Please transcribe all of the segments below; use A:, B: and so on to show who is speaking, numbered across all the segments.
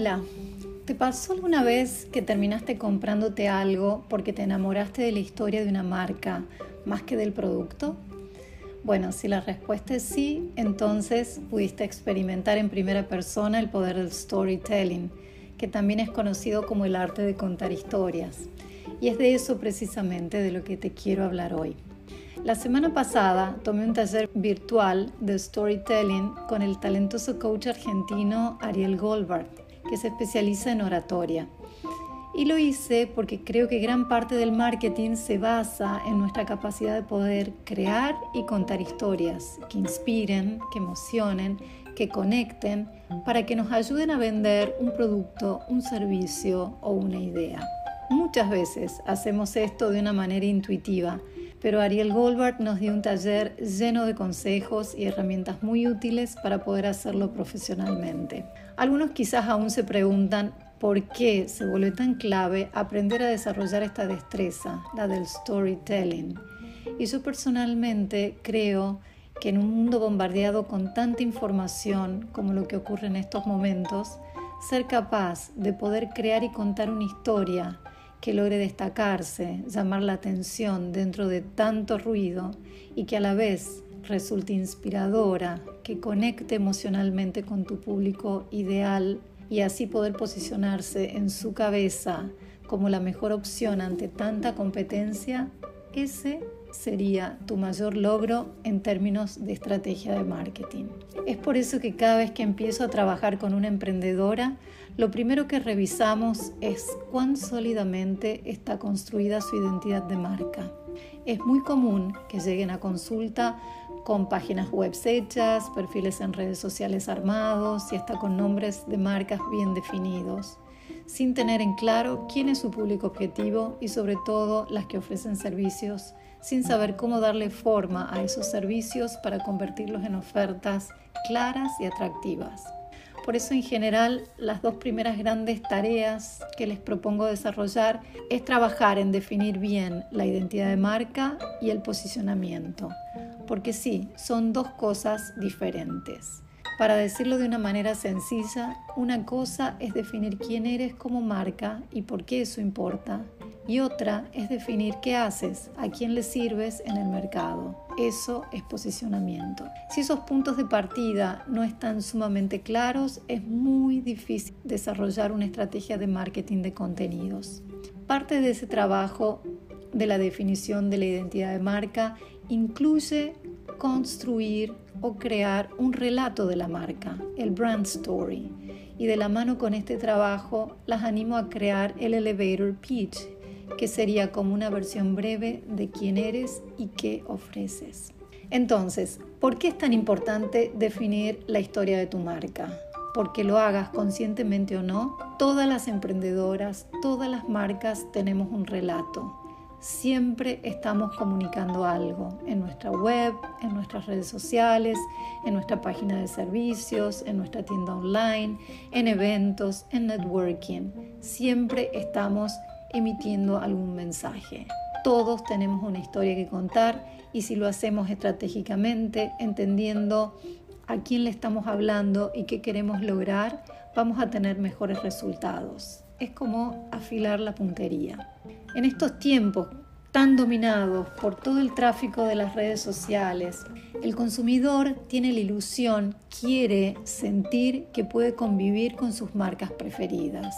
A: Hola, ¿te pasó alguna vez que terminaste comprándote algo porque te enamoraste de la historia de una marca más que del producto? Bueno, si la respuesta es sí, entonces pudiste experimentar en primera persona el poder del storytelling, que también es conocido como el arte de contar historias. Y es de eso precisamente de lo que te quiero hablar hoy. La semana pasada tomé un taller virtual de storytelling con el talentoso coach argentino Ariel Goldberg, que se especializa en oratoria. Y lo hice porque creo que gran parte del marketing se basa en nuestra capacidad de poder crear y contar historias que inspiren, que emocionen, que conecten, para que nos ayuden a vender un producto, un servicio o una idea. Muchas veces hacemos esto de una manera intuitiva, pero Ariel Goldberg nos dio un taller lleno de consejos y herramientas muy útiles para poder hacerlo profesionalmente. Algunos quizás aún se preguntan por qué se vuelve tan clave aprender a desarrollar esta destreza, la del storytelling. Y yo personalmente creo que en un mundo bombardeado con tanta información como lo que ocurre en estos momentos, ser capaz de poder crear y contar una historia que logre destacarse, llamar la atención dentro de tanto ruido y que a la vez resulte inspiradora, que conecte emocionalmente con tu público ideal y así poder posicionarse en su cabeza como la mejor opción ante tanta competencia, ese sería tu mayor logro en términos de estrategia de marketing. Es por eso que cada vez que empiezo a trabajar con una emprendedora, lo primero que revisamos es cuán sólidamente está construida su identidad de marca. Es muy común que lleguen a consulta con páginas web hechas, perfiles en redes sociales armados y hasta con nombres de marcas bien definidos sin tener en claro quién es su público objetivo y sobre todo las que ofrecen servicios, sin saber cómo darle forma a esos servicios para convertirlos en ofertas claras y atractivas. Por eso en general las dos primeras grandes tareas que les propongo desarrollar es trabajar en definir bien la identidad de marca y el posicionamiento, porque sí, son dos cosas diferentes. Para decirlo de una manera sencilla, una cosa es definir quién eres como marca y por qué eso importa. Y otra es definir qué haces, a quién le sirves en el mercado. Eso es posicionamiento. Si esos puntos de partida no están sumamente claros, es muy difícil desarrollar una estrategia de marketing de contenidos. Parte de ese trabajo de la definición de la identidad de marca incluye construir o crear un relato de la marca, el brand story. Y de la mano con este trabajo las animo a crear el elevator pitch, que sería como una versión breve de quién eres y qué ofreces. Entonces, ¿por qué es tan importante definir la historia de tu marca? Porque lo hagas conscientemente o no, todas las emprendedoras, todas las marcas tenemos un relato siempre estamos comunicando algo en nuestra web, en nuestras redes sociales, en nuestra página de servicios, en nuestra tienda online, en eventos, en networking. Siempre estamos emitiendo algún mensaje. Todos tenemos una historia que contar y si lo hacemos estratégicamente, entendiendo a quién le estamos hablando y qué queremos lograr, vamos a tener mejores resultados. Es como afilar la puntería. En estos tiempos tan dominados por todo el tráfico de las redes sociales, el consumidor tiene la ilusión, quiere sentir que puede convivir con sus marcas preferidas.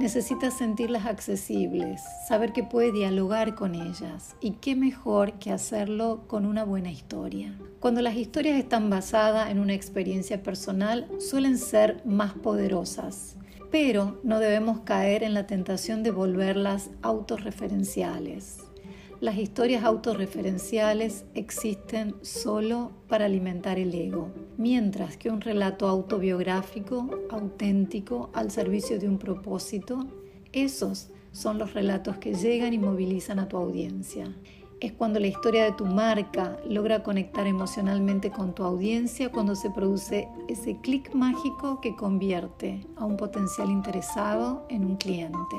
A: Necesita sentirlas accesibles, saber que puede dialogar con ellas y qué mejor que hacerlo con una buena historia. Cuando las historias están basadas en una experiencia personal, suelen ser más poderosas pero no debemos caer en la tentación de volverlas autorreferenciales. Las historias autorreferenciales existen solo para alimentar el ego, mientras que un relato autobiográfico, auténtico, al servicio de un propósito, esos son los relatos que llegan y movilizan a tu audiencia es cuando la historia de tu marca logra conectar emocionalmente con tu audiencia, cuando se produce ese clic mágico que convierte a un potencial interesado en un cliente.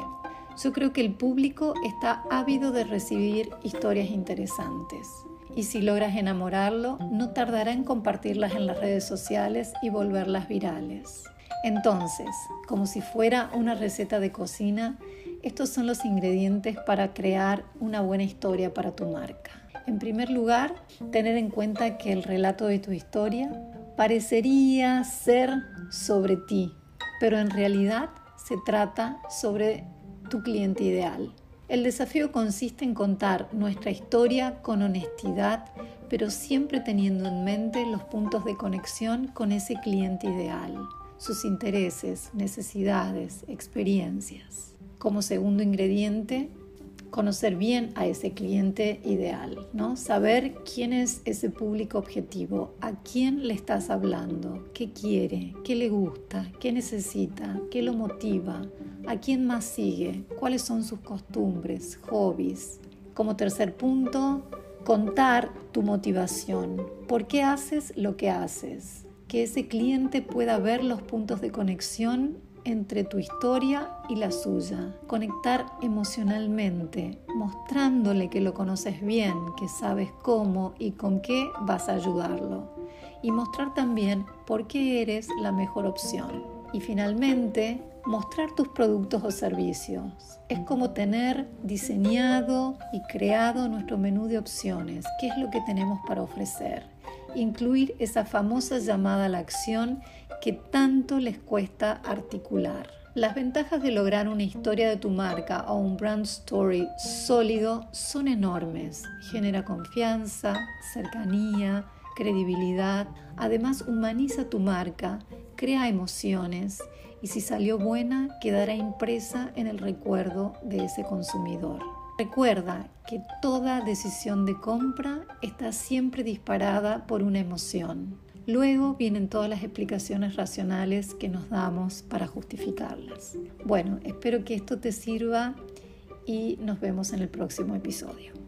A: Yo creo que el público está ávido de recibir historias interesantes y si logras enamorarlo, no tardará en compartirlas en las redes sociales y volverlas virales. Entonces, como si fuera una receta de cocina, estos son los ingredientes para crear una buena historia para tu marca. En primer lugar, tener en cuenta que el relato de tu historia parecería ser sobre ti, pero en realidad se trata sobre tu cliente ideal. El desafío consiste en contar nuestra historia con honestidad, pero siempre teniendo en mente los puntos de conexión con ese cliente ideal, sus intereses, necesidades, experiencias. Como segundo ingrediente, conocer bien a ese cliente ideal, ¿no? Saber quién es ese público objetivo, a quién le estás hablando, qué quiere, qué le gusta, qué necesita, qué lo motiva, a quién más sigue, cuáles son sus costumbres, hobbies. Como tercer punto, contar tu motivación. ¿Por qué haces lo que haces? Que ese cliente pueda ver los puntos de conexión entre tu historia y la suya, conectar emocionalmente, mostrándole que lo conoces bien, que sabes cómo y con qué vas a ayudarlo, y mostrar también por qué eres la mejor opción. Y finalmente, mostrar tus productos o servicios. Es como tener diseñado y creado nuestro menú de opciones, qué es lo que tenemos para ofrecer. Incluir esa famosa llamada a la acción que tanto les cuesta articular. Las ventajas de lograr una historia de tu marca o un brand story sólido son enormes. Genera confianza, cercanía, credibilidad. Además humaniza tu marca, crea emociones y si salió buena quedará impresa en el recuerdo de ese consumidor. Recuerda que toda decisión de compra está siempre disparada por una emoción. Luego vienen todas las explicaciones racionales que nos damos para justificarlas. Bueno, espero que esto te sirva y nos vemos en el próximo episodio.